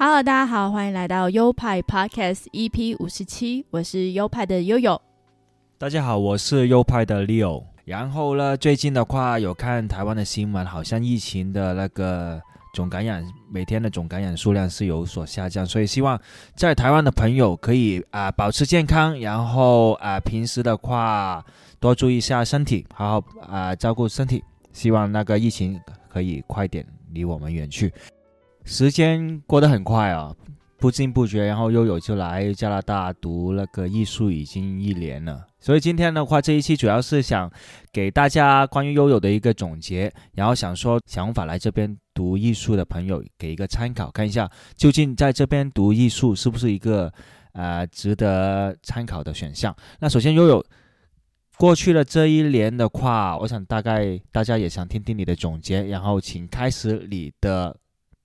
Hello，大家好，欢迎来到优派 Podcast EP 五十七，我是优派的悠悠。大家好，我是优派的 Leo。然后呢，最近的话有看台湾的新闻，好像疫情的那个总感染每天的总感染数量是有所下降，所以希望在台湾的朋友可以啊保持健康，然后啊平时的话多注意一下身体，好好啊照顾身体，希望那个疫情可以快点离我们远去。时间过得很快啊，不知不觉，然后悠悠就来加拿大读那个艺术，已经一年了。所以今天的话，这一期主要是想给大家关于悠悠的一个总结，然后想说想法来这边读艺术的朋友给一个参考，看一下究竟在这边读艺术是不是一个呃值得参考的选项。那首先悠悠过去了这一年的话，我想大概大家也想听听你的总结，然后请开始你的。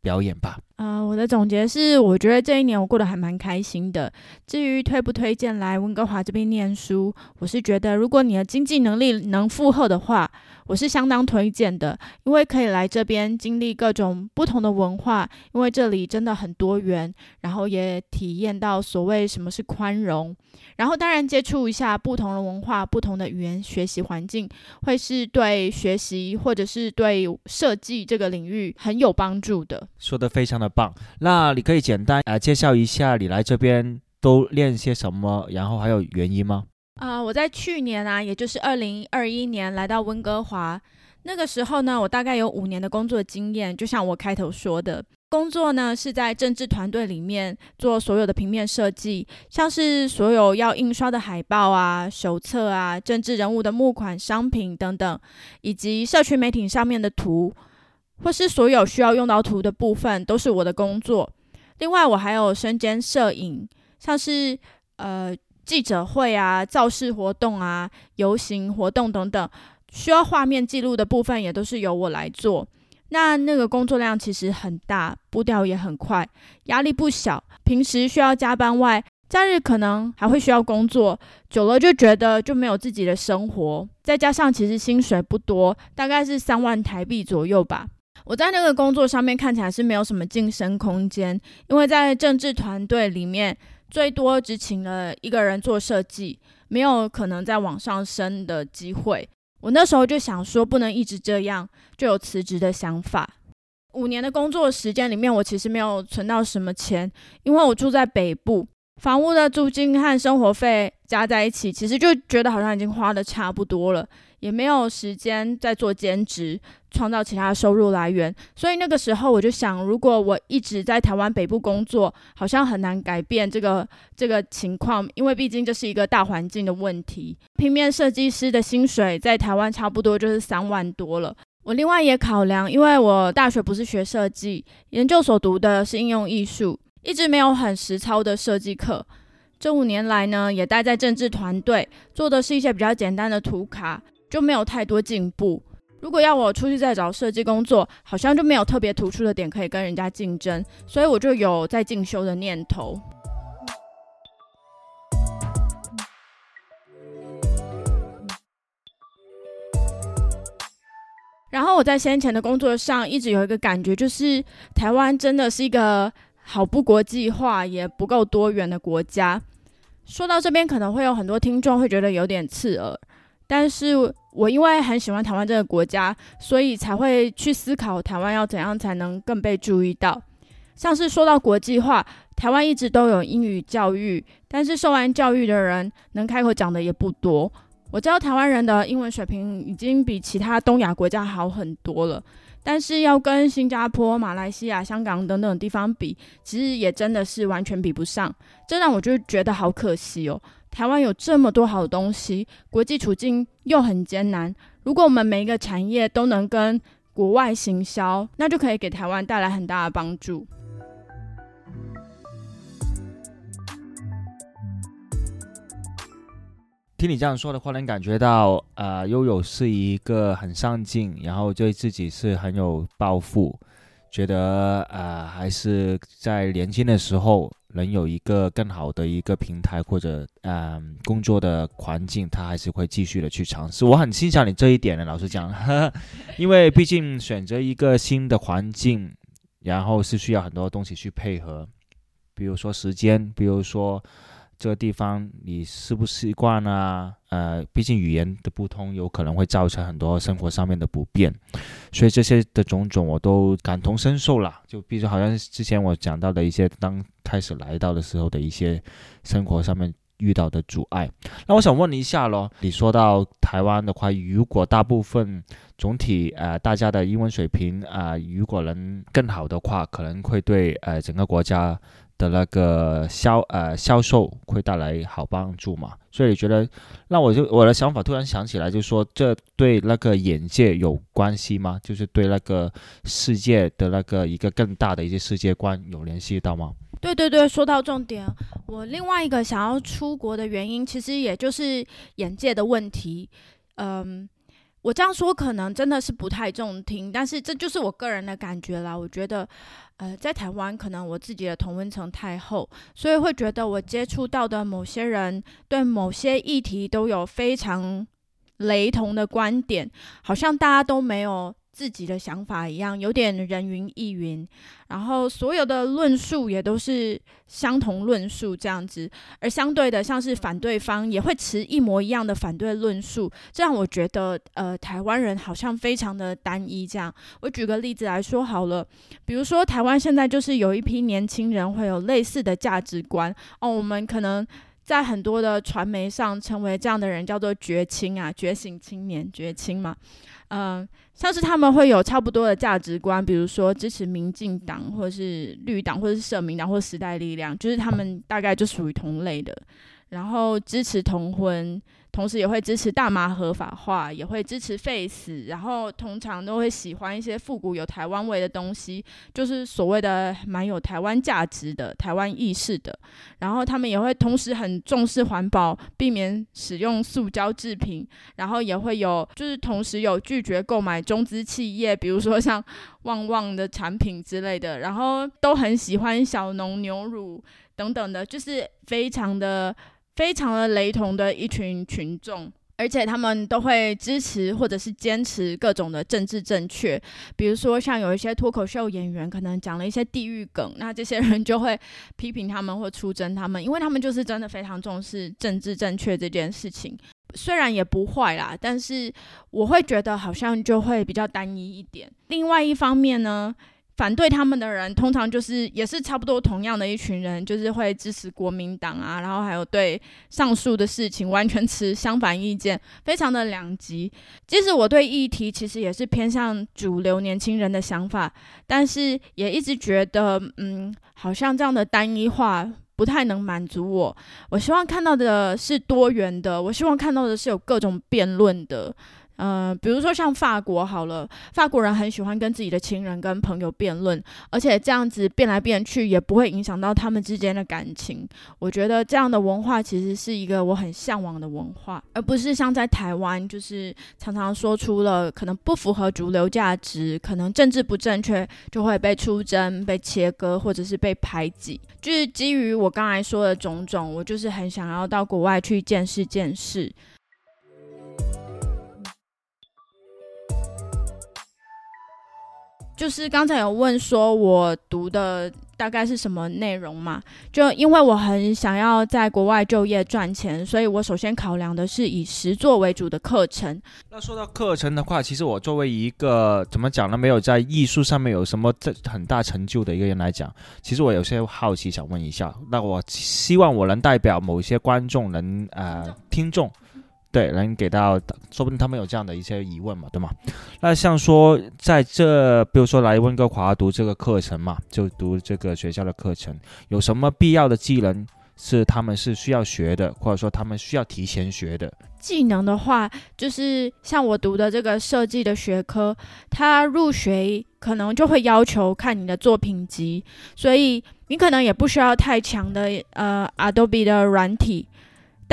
表演吧。啊，我的总结是，我觉得这一年我过得还蛮开心的。至于推不推荐来温哥华这边念书，我是觉得如果你的经济能力能负荷的话，我是相当推荐的，因为可以来这边经历各种不同的文化，因为这里真的很多元，然后也体验到所谓什么是宽容。然后当然接触一下不同的文化、不同的语言学习环境，会是对学习或者是对设计这个领域很有帮助的。说的非常的棒，那你可以简单啊介绍一下你来这边都练些什么，然后还有原因吗？啊，我在去年啊，也就是二零二一年来到温哥华，那个时候呢，我大概有五年的工作经验，就像我开头说的。工作呢是在政治团队里面做所有的平面设计，像是所有要印刷的海报啊、手册啊、政治人物的募款商品等等，以及社区媒体上面的图，或是所有需要用到图的部分，都是我的工作。另外，我还有身兼摄影，像是呃记者会啊、造势活动啊、游行活动等等，需要画面记录的部分，也都是由我来做。那那个工作量其实很大，步调也很快，压力不小。平时需要加班外，假日可能还会需要工作，久了就觉得就没有自己的生活。再加上其实薪水不多，大概是三万台币左右吧。我在那个工作上面看起来是没有什么晋升空间，因为在政治团队里面，最多只请了一个人做设计，没有可能再往上升的机会。我那时候就想说，不能一直这样，就有辞职的想法。五年的工作时间里面，我其实没有存到什么钱，因为我住在北部，房屋的租金和生活费加在一起，其实就觉得好像已经花的差不多了。也没有时间再做兼职，创造其他收入来源。所以那个时候我就想，如果我一直在台湾北部工作，好像很难改变这个这个情况，因为毕竟这是一个大环境的问题。平面设计师的薪水在台湾差不多就是三万多了。我另外也考量，因为我大学不是学设计，研究所读的是应用艺术，一直没有很实操的设计课。这五年来呢，也待在政治团队，做的是一些比较简单的图卡。就没有太多进步。如果要我出去再找设计工作，好像就没有特别突出的点可以跟人家竞争，所以我就有在进修的念头。然后我在先前的工作上一直有一个感觉，就是台湾真的是一个好不国际化也不够多元的国家。说到这边，可能会有很多听众会觉得有点刺耳。但是我因为很喜欢台湾这个国家，所以才会去思考台湾要怎样才能更被注意到。像是说到国际化，台湾一直都有英语教育，但是受完教育的人能开口讲的也不多。我知道台湾人的英文水平已经比其他东亚国家好很多了，但是要跟新加坡、马来西亚、香港等等地方比，其实也真的是完全比不上。这让我就觉得好可惜哦。台湾有这么多好东西，国际处境又很艰难。如果我们每一个产业都能跟国外行销，那就可以给台湾带来很大的帮助。听你这样说的话，能感觉到，呃，悠悠是一个很上进，然后对自己是很有抱负，觉得呃，还是在年轻的时候能有一个更好的一个平台或者嗯工作的环境，他还是会继续的去尝试。我很欣赏你这一点的，老实讲，因为毕竟选择一个新的环境，然后是需要很多东西去配合，比如说时间，比如说。这个地方你习不习惯啊？呃，毕竟语言的不通，有可能会造成很多生活上面的不便，所以这些的种种我都感同身受啦。就比如好像之前我讲到的一些，当开始来到的时候的一些生活上面遇到的阻碍。那我想问一下咯，你说到台湾的话，如果大部分总体呃大家的英文水平啊，如果能更好的话，可能会对呃整个国家。的那个销呃销售会带来好帮助嘛？所以你觉得，那我就我的想法突然想起来，就说这对那个眼界有关系吗？就是对那个世界的那个一个更大的一些世界观有联系到吗？对对对，说到重点，我另外一个想要出国的原因，其实也就是眼界的问题。嗯，我这样说可能真的是不太中听，但是这就是我个人的感觉啦。我觉得。呃，在台湾可能我自己的同温层太厚，所以会觉得我接触到的某些人对某些议题都有非常雷同的观点，好像大家都没有。自己的想法一样，有点人云亦云，然后所有的论述也都是相同论述这样子，而相对的，像是反对方也会持一模一样的反对论述，这样我觉得，呃，台湾人好像非常的单一。这样，我举个例子来说好了，比如说台湾现在就是有一批年轻人会有类似的价值观哦，我们可能在很多的传媒上成为这样的人，叫做觉青啊，觉醒青年，觉青嘛。嗯，像是他们会有差不多的价值观，比如说支持民进党，或者是绿党，或者是社民党，或者时代力量，就是他们大概就属于同类的，然后支持同婚。同时也会支持大麻合法化，也会支持废死，然后通常都会喜欢一些复古有台湾味的东西，就是所谓的蛮有台湾价值的、台湾意识的。然后他们也会同时很重视环保，避免使用塑胶制品，然后也会有就是同时有拒绝购买中资企业，比如说像旺旺的产品之类的，然后都很喜欢小农牛乳等等的，就是非常的。非常的雷同的一群群众，而且他们都会支持或者是坚持各种的政治正确。比如说，像有一些脱口秀演员可能讲了一些地域梗，那这些人就会批评他们或出征他们，因为他们就是真的非常重视政治正确这件事情。虽然也不坏啦，但是我会觉得好像就会比较单一一点。另外一方面呢？反对他们的人，通常就是也是差不多同样的一群人，就是会支持国民党啊，然后还有对上述的事情完全持相反意见，非常的两极。即使我对议题其实也是偏向主流年轻人的想法，但是也一直觉得，嗯，好像这样的单一化不太能满足我。我希望看到的是多元的，我希望看到的是有各种辩论的。呃，比如说像法国好了，法国人很喜欢跟自己的亲人、跟朋友辩论，而且这样子辩来辩去也不会影响到他们之间的感情。我觉得这样的文化其实是一个我很向往的文化，而不是像在台湾，就是常常说出了可能不符合主流价值，可能政治不正确就会被出征、被切割或者是被排挤。就是基于我刚才说的种种，我就是很想要到国外去见识见识。就是刚才有问说，我读的大概是什么内容嘛？就因为我很想要在国外就业赚钱，所以我首先考量的是以实作为主的课程。那说到课程的话，其实我作为一个怎么讲呢？没有在艺术上面有什么这很大成就的一个人来讲，其实我有些好奇，想问一下。那我希望我能代表某些观众，能呃听众。对，能给到，说不定他们有这样的一些疑问嘛，对吗？那像说在这，比如说来温哥华读这个课程嘛，就读这个学校的课程，有什么必要的技能是他们是需要学的，或者说他们需要提前学的？技能的话，就是像我读的这个设计的学科，它入学可能就会要求看你的作品集，所以你可能也不需要太强的呃 Adobe 的软体。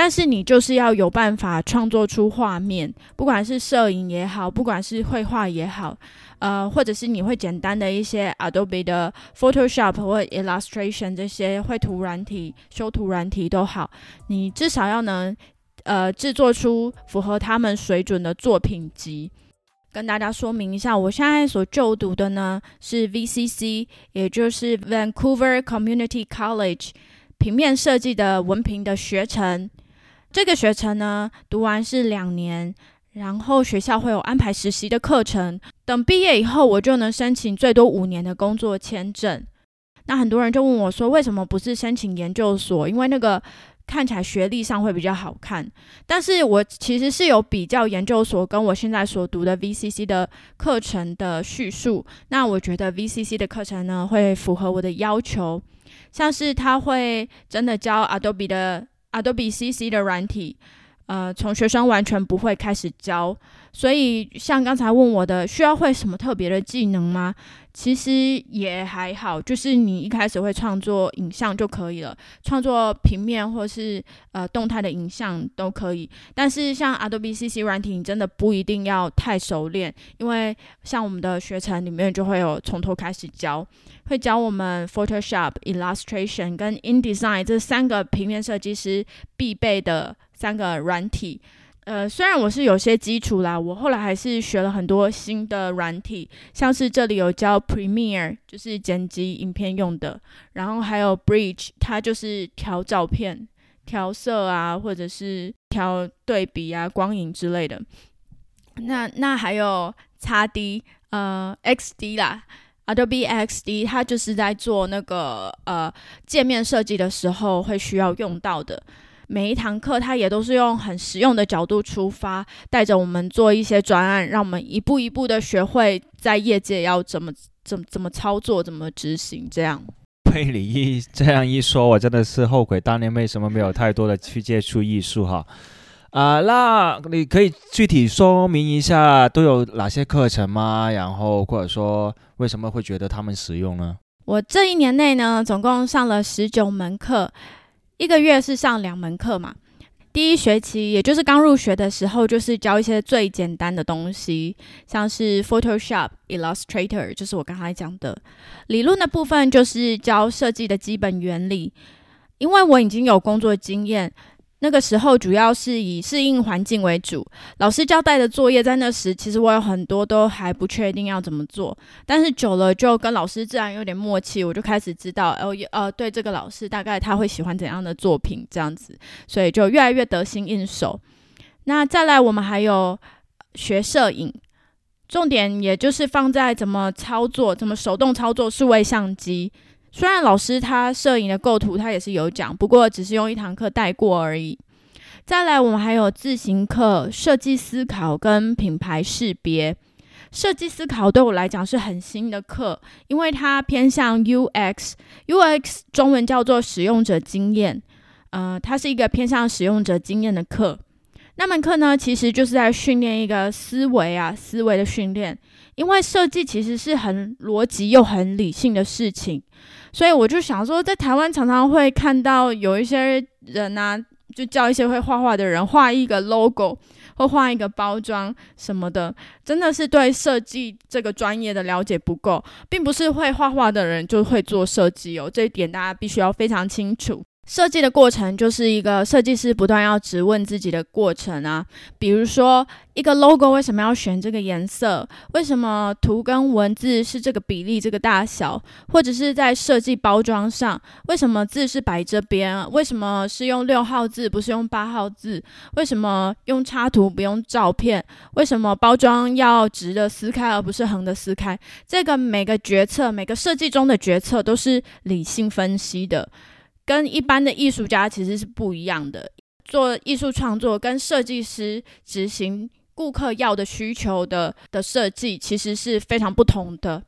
但是你就是要有办法创作出画面，不管是摄影也好，不管是绘画也好，呃，或者是你会简单的一些 Adobe 的 Photoshop 或 Illustration 这些绘图软体、修图软体都好，你至少要能呃制作出符合他们水准的作品集。跟大家说明一下，我现在所就读的呢是 VCC，也就是 Vancouver Community College 平面设计的文凭的学程。这个学程呢，读完是两年，然后学校会有安排实习的课程。等毕业以后，我就能申请最多五年的工作签证。那很多人就问我说，为什么不是申请研究所？因为那个。看起来学历上会比较好看，但是我其实是有比较研究所跟我现在所读的 VCC 的课程的叙述。那我觉得 VCC 的课程呢会符合我的要求，像是他会真的教 Adobe 的 Adobe CC 的软体。呃，从学生完全不会开始教，所以像刚才问我的，需要会什么特别的技能吗？其实也还好，就是你一开始会创作影像就可以了，创作平面或是呃动态的影像都可以。但是像 Adobe CC 软体，你真的不一定要太熟练，因为像我们的学程里面就会有从头开始教，会教我们 Photoshop、Illustration 跟 InDesign 这三个平面设计师必备的。三个软体，呃，虽然我是有些基础啦，我后来还是学了很多新的软体，像是这里有教 Premiere，就是剪辑影片用的，然后还有 Bridge，它就是调照片、调色啊，或者是调对比啊、光影之类的。那那还有 x D，呃，XD 啦，Adobe XD，它就是在做那个呃界面设计的时候会需要用到的。每一堂课，他也都是用很实用的角度出发，带着我们做一些专案，让我们一步一步的学会在业界要怎么怎么怎么操作、怎么执行。这样被你一这样一说，我真的是后悔当年为什么没有太多的去接触艺术哈。啊，那你可以具体说明一下都有哪些课程吗？然后或者说为什么会觉得他们实用呢？我这一年内呢，总共上了十九门课。一个月是上两门课嘛？第一学期，也就是刚入学的时候，就是教一些最简单的东西，像是 Photoshop、Illustrator，就是我刚才讲的。理论的部分就是教设计的基本原理，因为我已经有工作经验。那个时候主要是以适应环境为主，老师交代的作业在那时其实我有很多都还不确定要怎么做，但是久了就跟老师自然有点默契，我就开始知道哦，呃，对这个老师大概他会喜欢怎样的作品这样子，所以就越来越得心应手。那再来我们还有学摄影，重点也就是放在怎么操作，怎么手动操作数位相机。虽然老师他摄影的构图他也是有讲，不过只是用一堂课带过而已。再来，我们还有自行课、设计思考跟品牌识别。设计思考对我来讲是很新的课，因为它偏向 UX，UX 中文叫做使用者经验。呃，它是一个偏向使用者经验的课。那门课呢，其实就是在训练一个思维啊，思维的训练。因为设计其实是很逻辑又很理性的事情。所以我就想说，在台湾常常会看到有一些人啊，就叫一些会画画的人画一个 logo 或画一个包装什么的，真的是对设计这个专业的了解不够，并不是会画画的人就会做设计哦，这一点大家必须要非常清楚。设计的过程就是一个设计师不断要质问自己的过程啊，比如说一个 logo 为什么要选这个颜色？为什么图跟文字是这个比例、这个大小？或者是在设计包装上，为什么字是摆这边？为什么是用六号字不是用八号字？为什么用插图不用照片？为什么包装要直的撕开而不是横的撕开？这个每个决策、每个设计中的决策都是理性分析的。跟一般的艺术家其实是不一样的，做艺术创作跟设计师执行顾客要的需求的的设计其实是非常不同的。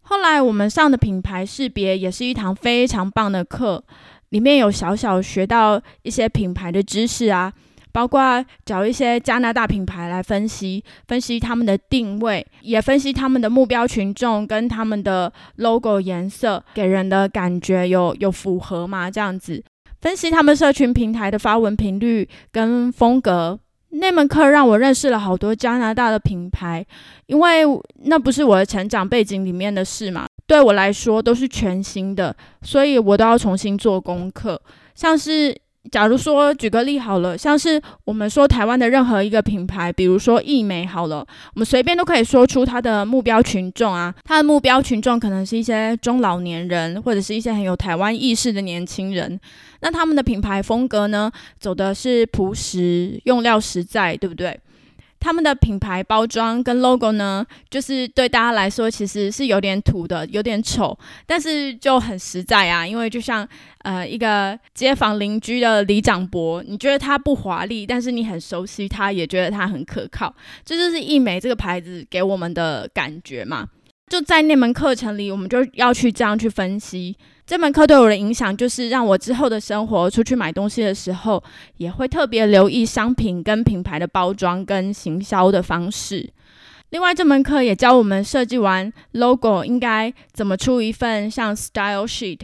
后来我们上的品牌识别也是一堂非常棒的课，里面有小小学到一些品牌的知识啊。包括找一些加拿大品牌来分析，分析他们的定位，也分析他们的目标群众跟他们的 logo 颜色给人的感觉有有符合吗？这样子分析他们社群平台的发文频率跟风格。那门课让我认识了好多加拿大的品牌，因为那不是我的成长背景里面的事嘛，对我来说都是全新的，所以我都要重新做功课，像是。假如说举个例好了，像是我们说台湾的任何一个品牌，比如说易美好了，我们随便都可以说出它的目标群众啊，它的目标群众可能是一些中老年人，或者是一些很有台湾意识的年轻人。那他们的品牌风格呢，走的是朴实，用料实在，对不对？他们的品牌包装跟 logo 呢，就是对大家来说其实是有点土的，有点丑，但是就很实在啊。因为就像呃一个街坊邻居的李长博，你觉得他不华丽，但是你很熟悉他，也觉得他很可靠。这就是易美这个牌子给我们的感觉嘛。就在那门课程里，我们就要去这样去分析。这门课对我的影响，就是让我之后的生活出去买东西的时候，也会特别留意商品跟品牌的包装跟行销的方式。另外，这门课也教我们设计完 logo 应该怎么出一份像 style sheet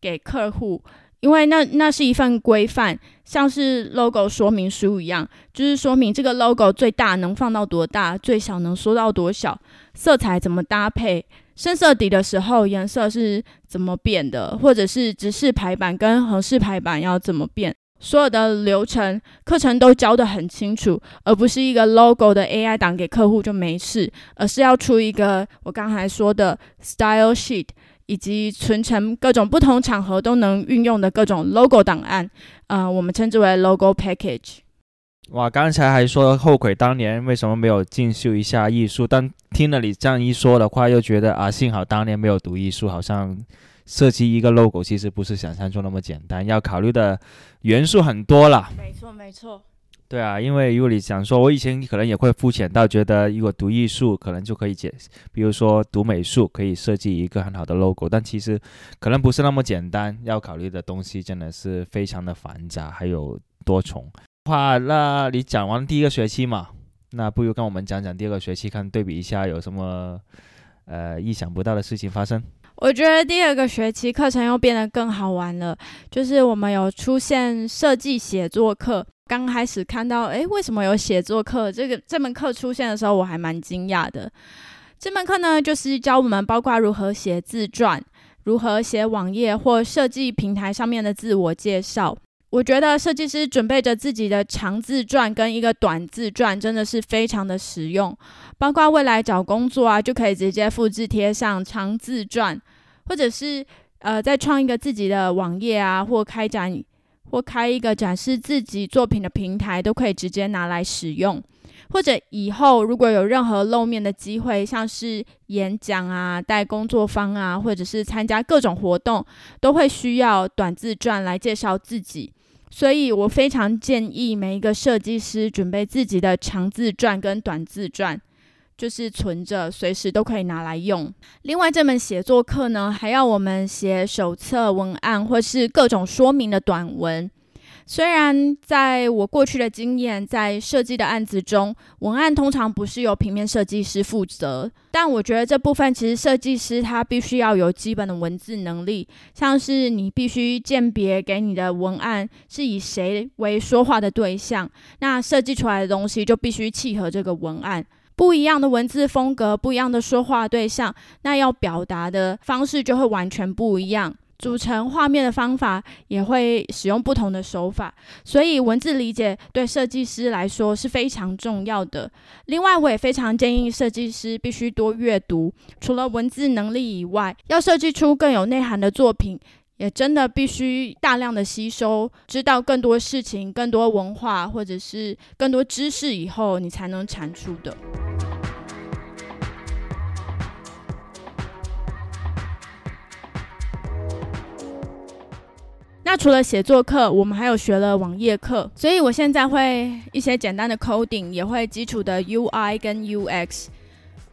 给客户，因为那那是一份规范，像是 logo 说明书一样，就是说明这个 logo 最大能放到多大，最小能缩到多小，色彩怎么搭配。深色底的时候，颜色是怎么变的？或者是直视排版跟横式排版要怎么变？所有的流程课程都教得很清楚，而不是一个 logo 的 AI 档给客户就没事，而是要出一个我刚才说的 style sheet，以及存成各种不同场合都能运用的各种 logo 档案，呃，我们称之为 logo package。哇，刚才还说后悔当年为什么没有进修一下艺术，但听了你这样一说的话，又觉得啊，幸好当年没有读艺术，好像设计一个 logo 其实不是想象中那么简单，要考虑的元素很多了。没错，没错。对啊，因为如果你想说，我以前可能也会肤浅到觉得，如果读艺术可能就可以解，比如说读美术可以设计一个很好的 logo，但其实可能不是那么简单，要考虑的东西真的是非常的繁杂，还有多重。话，那你讲完第一个学期嘛，那不如跟我们讲讲第二个学期，看对比一下有什么呃意想不到的事情发生。我觉得第二个学期课程又变得更好玩了，就是我们有出现设计写作课。刚开始看到，诶，为什么有写作课？这个这门课出现的时候，我还蛮惊讶的。这门课呢，就是教我们包括如何写自传，如何写网页或设计平台上面的自我介绍。我觉得设计师准备着自己的长自传跟一个短自传，真的是非常的实用。包括未来找工作啊，就可以直接复制贴上长自传，或者是呃再创一个自己的网页啊，或开展或开一个展示自己作品的平台，都可以直接拿来使用。或者以后如果有任何露面的机会，像是演讲啊、带工作坊啊，或者是参加各种活动，都会需要短自传来介绍自己。所以我非常建议每一个设计师准备自己的长自传跟短自传，就是存着，随时都可以拿来用。另外，这门写作课呢，还要我们写手册文案或是各种说明的短文。虽然在我过去的经验，在设计的案子中，文案通常不是由平面设计师负责，但我觉得这部分其实设计师他必须要有基本的文字能力，像是你必须鉴别给你的文案是以谁为说话的对象，那设计出来的东西就必须契合这个文案。不一样的文字风格，不一样的说话对象，那要表达的方式就会完全不一样。组成画面的方法也会使用不同的手法，所以文字理解对设计师来说是非常重要的。另外，我也非常建议设计师必须多阅读，除了文字能力以外，要设计出更有内涵的作品，也真的必须大量的吸收，知道更多事情、更多文化或者是更多知识以后，你才能产出的。那除了写作课，我们还有学了网页课，所以我现在会一些简单的 coding，也会基础的 UI 跟 UX，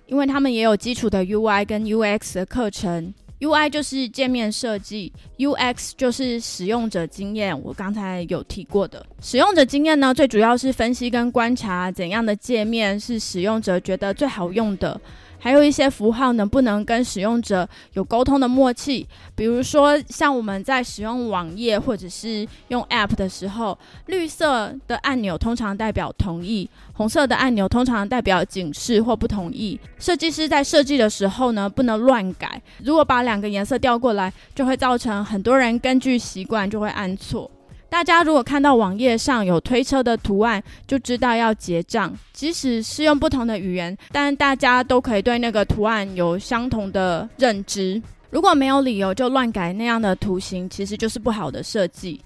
因为他们也有基础的 UI 跟 UX 的课程。UI 就是界面设计，UX 就是使用者经验。我刚才有提过的使用者经验呢，最主要是分析跟观察怎样的界面是使用者觉得最好用的。还有一些符号能不能跟使用者有沟通的默契。比如说，像我们在使用网页或者是用 App 的时候，绿色的按钮通常代表同意，红色的按钮通常代表警示或不同意。设计师在设计的时候呢，不能乱改。如果把两个颜色调过来，就会造成很多人根据习惯就会按错。大家如果看到网页上有推车的图案，就知道要结账。即使是用不同的语言，但大家都可以对那个图案有相同的认知。如果没有理由就乱改那样的图形，其实就是不好的设计。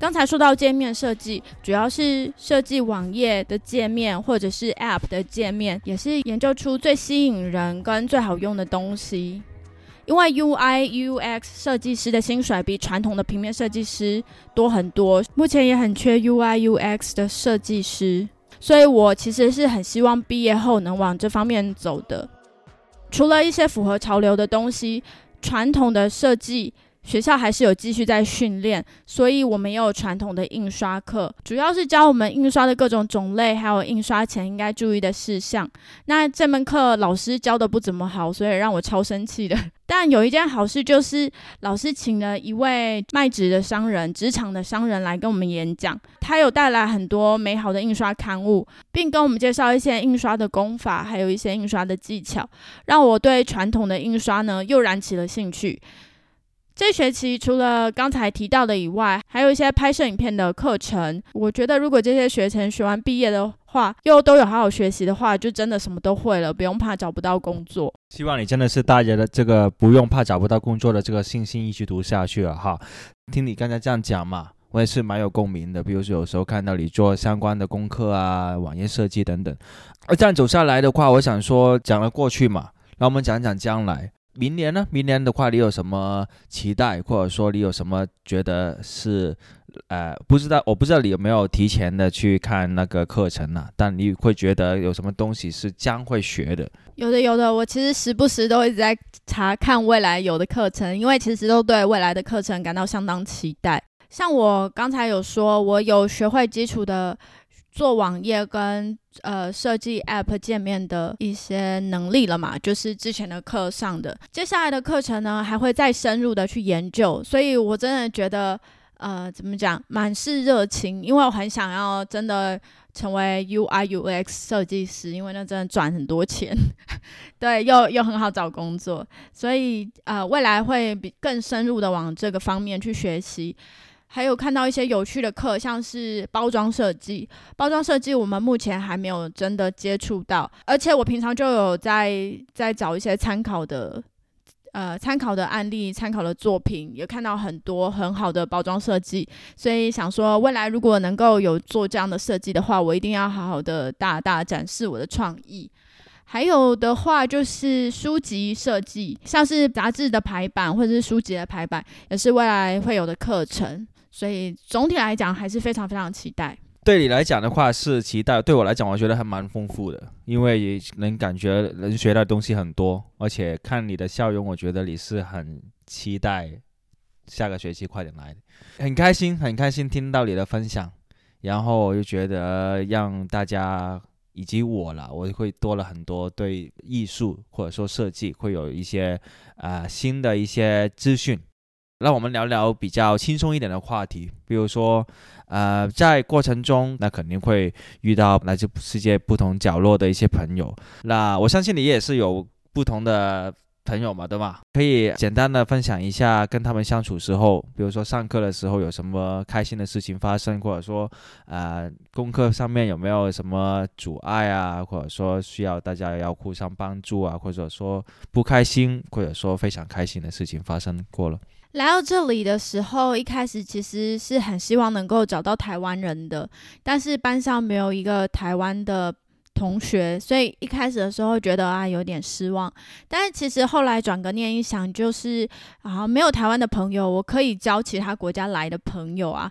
刚才说到界面设计，主要是设计网页的界面或者是 App 的界面，也是研究出最吸引人跟最好用的东西。因为 UI UX 设计师的薪水比传统的平面设计师多很多，目前也很缺 UI UX 的设计师，所以我其实是很希望毕业后能往这方面走的。除了一些符合潮流的东西，传统的设计。学校还是有继续在训练，所以我们也有传统的印刷课，主要是教我们印刷的各种种类，还有印刷前应该注意的事项。那这门课老师教的不怎么好，所以让我超生气的。但有一件好事就是，老师请了一位卖纸的商人、职场的商人来跟我们演讲，他有带来很多美好的印刷刊物，并跟我们介绍一些印刷的功法，还有一些印刷的技巧，让我对传统的印刷呢又燃起了兴趣。这学期除了刚才提到的以外，还有一些拍摄影片的课程。我觉得如果这些学程学完毕业的话，又都有好好学习的话，就真的什么都会了，不用怕找不到工作。希望你真的是带着的这个不用怕找不到工作的这个信心一直读下去了哈。听你刚才这样讲嘛，我也是蛮有共鸣的。比如说有时候看到你做相关的功课啊，网页设计等等。而这样走下来的话，我想说讲了过去嘛，那我们讲讲将来。明年呢？明年的话，你有什么期待，或者说你有什么觉得是，呃，不知道，我不知道你有没有提前的去看那个课程呢？但你会觉得有什么东西是将会学的？有的，有的。我其实时不时都一直在查看未来有的课程，因为其实都对未来的课程感到相当期待。像我刚才有说，我有学会基础的。做网页跟呃设计 App 界面的一些能力了嘛，就是之前的课上的。接下来的课程呢，还会再深入的去研究。所以我真的觉得，呃，怎么讲，满是热情，因为我很想要真的成为 UI UX 设计师，因为那真的赚很多钱，对，又又很好找工作，所以呃，未来会比更深入的往这个方面去学习。还有看到一些有趣的课，像是包装设计。包装设计我们目前还没有真的接触到，而且我平常就有在在找一些参考的，呃，参考的案例、参考的作品，也看到很多很好的包装设计。所以想说，未来如果能够有做这样的设计的话，我一定要好好的大大展示我的创意。还有的话就是书籍设计，像是杂志的排版或者是书籍的排版，也是未来会有的课程。所以总体来讲还是非常非常期待。对你来讲的话是期待，对我来讲我觉得还蛮丰富的，因为能感觉能学到东西很多，而且看你的笑容，我觉得你是很期待下个学期快点来，很开心很开心听到你的分享，然后我就觉得让大家以及我了，我会多了很多对艺术或者说设计会有一些啊新的一些资讯。让我们聊聊比较轻松一点的话题，比如说，呃，在过程中，那肯定会遇到来自世界不同角落的一些朋友。那我相信你也是有不同的朋友嘛，对吧？可以简单的分享一下跟他们相处时候，比如说上课的时候有什么开心的事情发生，或者说，呃，功课上面有没有什么阻碍啊，或者说需要大家要互相帮助啊，或者说不开心，或者说非常开心的事情发生过了。来到这里的时候，一开始其实是很希望能够找到台湾人的，但是班上没有一个台湾的同学，所以一开始的时候觉得啊有点失望。但是其实后来转个念一想，就是啊没有台湾的朋友，我可以交其他国家来的朋友啊。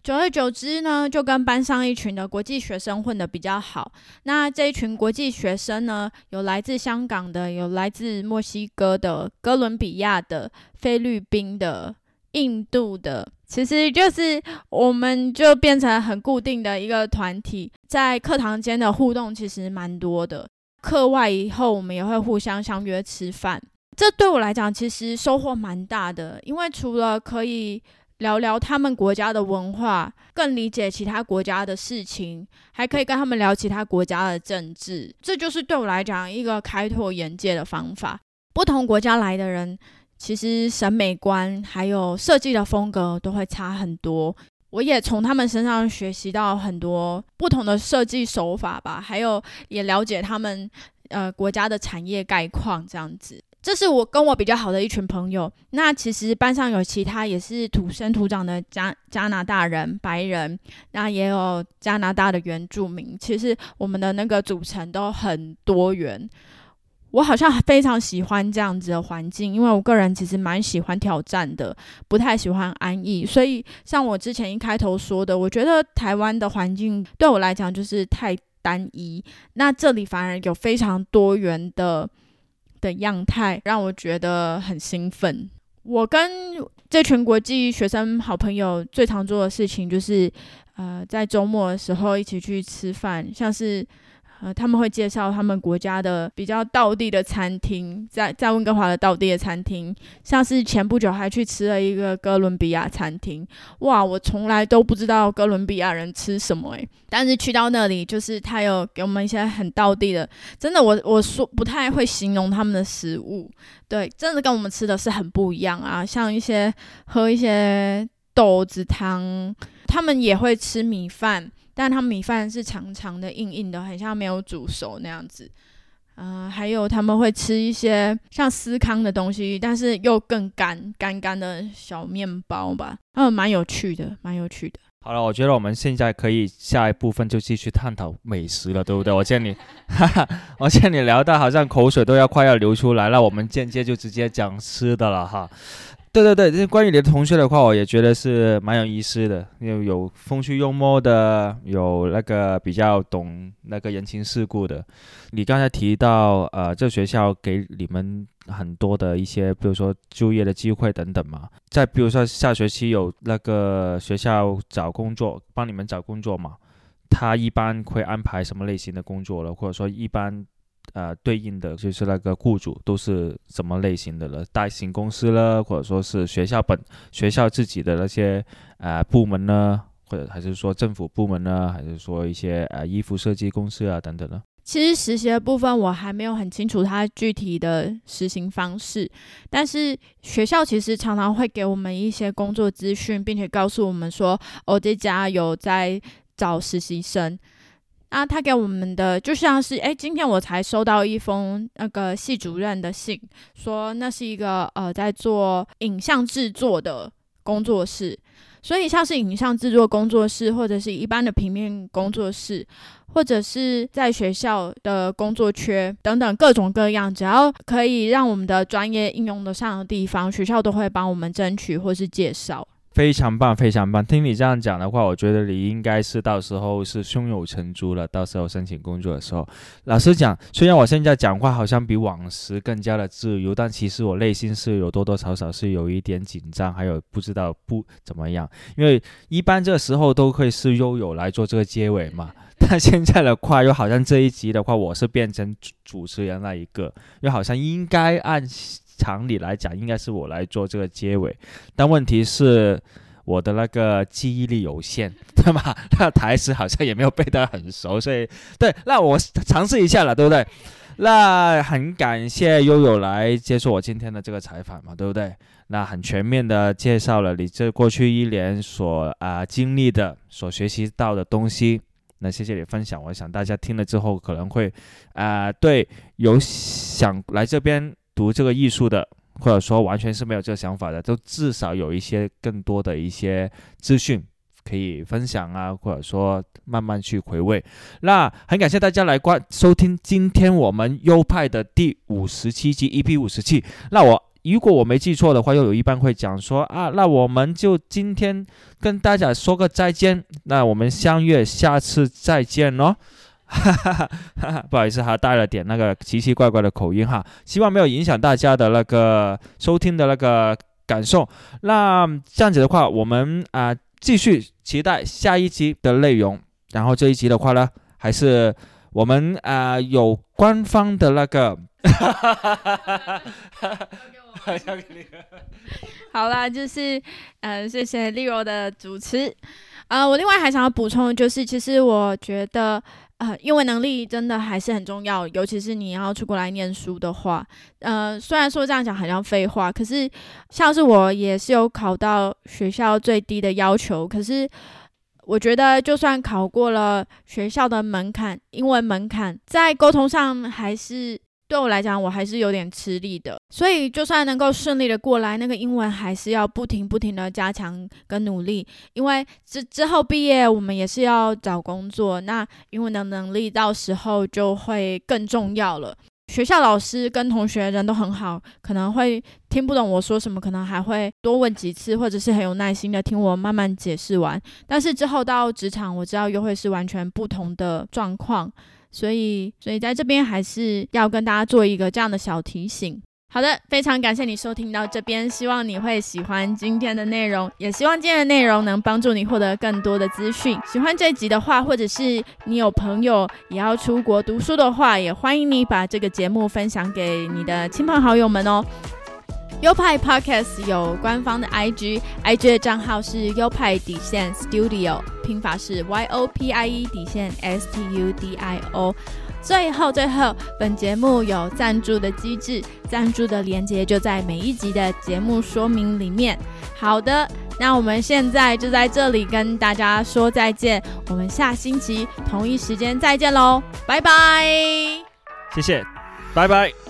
久而久之呢，就跟班上一群的国际学生混得比较好。那这一群国际学生呢，有来自香港的，有来自墨西哥的、哥伦比亚的、菲律宾的、印度的，其实就是我们就变成很固定的一个团体，在课堂间的互动其实蛮多的。课外以后，我们也会互相相约吃饭。这对我来讲，其实收获蛮大的，因为除了可以聊聊他们国家的文化，更理解其他国家的事情，还可以跟他们聊其他国家的政治。这就是对我来讲一个开拓眼界的方法。不同国家来的人，其实审美观还有设计的风格都会差很多。我也从他们身上学习到很多不同的设计手法吧，还有也了解他们呃国家的产业概况这样子。这是我跟我比较好的一群朋友。那其实班上有其他也是土生土长的加加拿大人、白人，那也有加拿大的原住民。其实我们的那个组成都很多元。我好像非常喜欢这样子的环境，因为我个人其实蛮喜欢挑战的，不太喜欢安逸。所以像我之前一开头说的，我觉得台湾的环境对我来讲就是太单一，那这里反而有非常多元的的样态，让我觉得很兴奋。我跟这群国际学生好朋友最常做的事情就是，呃，在周末的时候一起去吃饭，像是。呃，他们会介绍他们国家的比较道地的餐厅，在在温哥华的道地的餐厅，像是前不久还去吃了一个哥伦比亚餐厅，哇，我从来都不知道哥伦比亚人吃什么诶，但是去到那里，就是他有给我们一些很道地的，真的，我我说不太会形容他们的食物，对，真的跟我们吃的是很不一样啊，像一些喝一些豆子汤，他们也会吃米饭。但他们米饭是长长的、硬硬的，很像没有煮熟那样子。嗯，还有他们会吃一些像司康的东西，但是又更干干干的小面包吧。嗯，蛮有趣的，蛮有趣的。好了，我觉得我们现在可以下一部分就继续探讨美食了，对不对？我见你，哈哈，我见你聊到好像口水都要快要流出来了，我们间接就直接讲吃的了哈。对对对，这关于你的同学的话，我也觉得是蛮有意思的，有有风趣幽默的，有那个比较懂那个人情世故的。你刚才提到，呃，这学校给你们很多的一些，比如说就业的机会等等嘛。再比如说下学期有那个学校找工作，帮你们找工作嘛，他一般会安排什么类型的工作了，或者说一般。呃，对应的就是那个雇主都是什么类型的了？大型公司了，或者说是学校本学校自己的那些呃部门呢，或者还是说政府部门呢，还是说一些呃衣服设计公司啊等等呢？其实实习的部分我还没有很清楚它具体的实行方式，但是学校其实常常会给我们一些工作资讯，并且告诉我们说，哦，这家有在找实习生。那他给我们的就像是，哎，今天我才收到一封那个系主任的信，说那是一个呃在做影像制作的工作室，所以像是影像制作工作室，或者是一般的平面工作室，或者是在学校的工作缺等等各种各样，只要可以让我们的专业应用得上的地方，学校都会帮我们争取或是介绍。非常棒，非常棒！听你这样讲的话，我觉得你应该是到时候是胸有成竹了。到时候申请工作的时候，老实讲，虽然我现在讲话好像比往时更加的自由，但其实我内心是有多多少少是有一点紧张，还有不知道不怎么样。因为一般这时候都会是悠悠来做这个结尾嘛，但现在的话，又好像这一集的话，我是变成主持人那一个，又好像应该按。常理来讲，应该是我来做这个结尾，但问题是我的那个记忆力有限，对吗？那台词好像也没有背得很熟，所以对，那我尝试一下了，对不对？那很感谢悠悠来接受我今天的这个采访嘛，对不对？那很全面的介绍了你这过去一年所啊经历的、所学习到的东西。那谢谢你分享，我想大家听了之后可能会啊对有想来这边。读这个艺术的，或者说完全是没有这个想法的，都至少有一些更多的一些资讯可以分享啊，或者说慢慢去回味。那很感谢大家来观收听今天我们优派的第五十七集 EP 五十七。那我如果我没记错的话，又有一半会讲说啊，那我们就今天跟大家说个再见，那我们相约下次再见喽。哈哈哈哈不好意思，还带了点那个奇奇怪怪的口音哈，希望没有影响大家的那个收听的那个感受。那这样子的话，我们啊继续期待下一集的内容。然后这一集的话呢，还是。我们啊有官方的那个。好啦，就是呃，谢谢丽柔的主持。呃，我另外还想要补充，就是其实我觉得，呃，因为能力真的还是很重要，尤其是你要出国来念书的话。呃，虽然说这样讲好像废话，可是像是我也是有考到学校最低的要求，可是我觉得就算考过了学校的门槛，英文门槛，在沟通上还是。对我来讲，我还是有点吃力的，所以就算能够顺利的过来，那个英文还是要不停不停的加强跟努力，因为之之后毕业，我们也是要找工作，那英文的能力到时候就会更重要了。学校老师跟同学人都很好，可能会听不懂我说什么，可能还会多问几次，或者是很有耐心的听我慢慢解释完。但是之后到职场，我知道又会是完全不同的状况。所以，所以在这边还是要跟大家做一个这样的小提醒。好的，非常感谢你收听到这边，希望你会喜欢今天的内容，也希望今天的内容能帮助你获得更多的资讯。喜欢这集的话，或者是你有朋友也要出国读书的话，也欢迎你把这个节目分享给你的亲朋好友们哦。优派 Podcast 有官方的 IG，IG 的账号是优派底线 Studio，拼法是 Y O P I E 底线 S T U D I O。最后，最后，本节目有赞助的机制，赞助的链接就在每一集的节目说明里面。好的，那我们现在就在这里跟大家说再见，我们下星期同一时间再见喽，拜拜。谢谢，拜拜。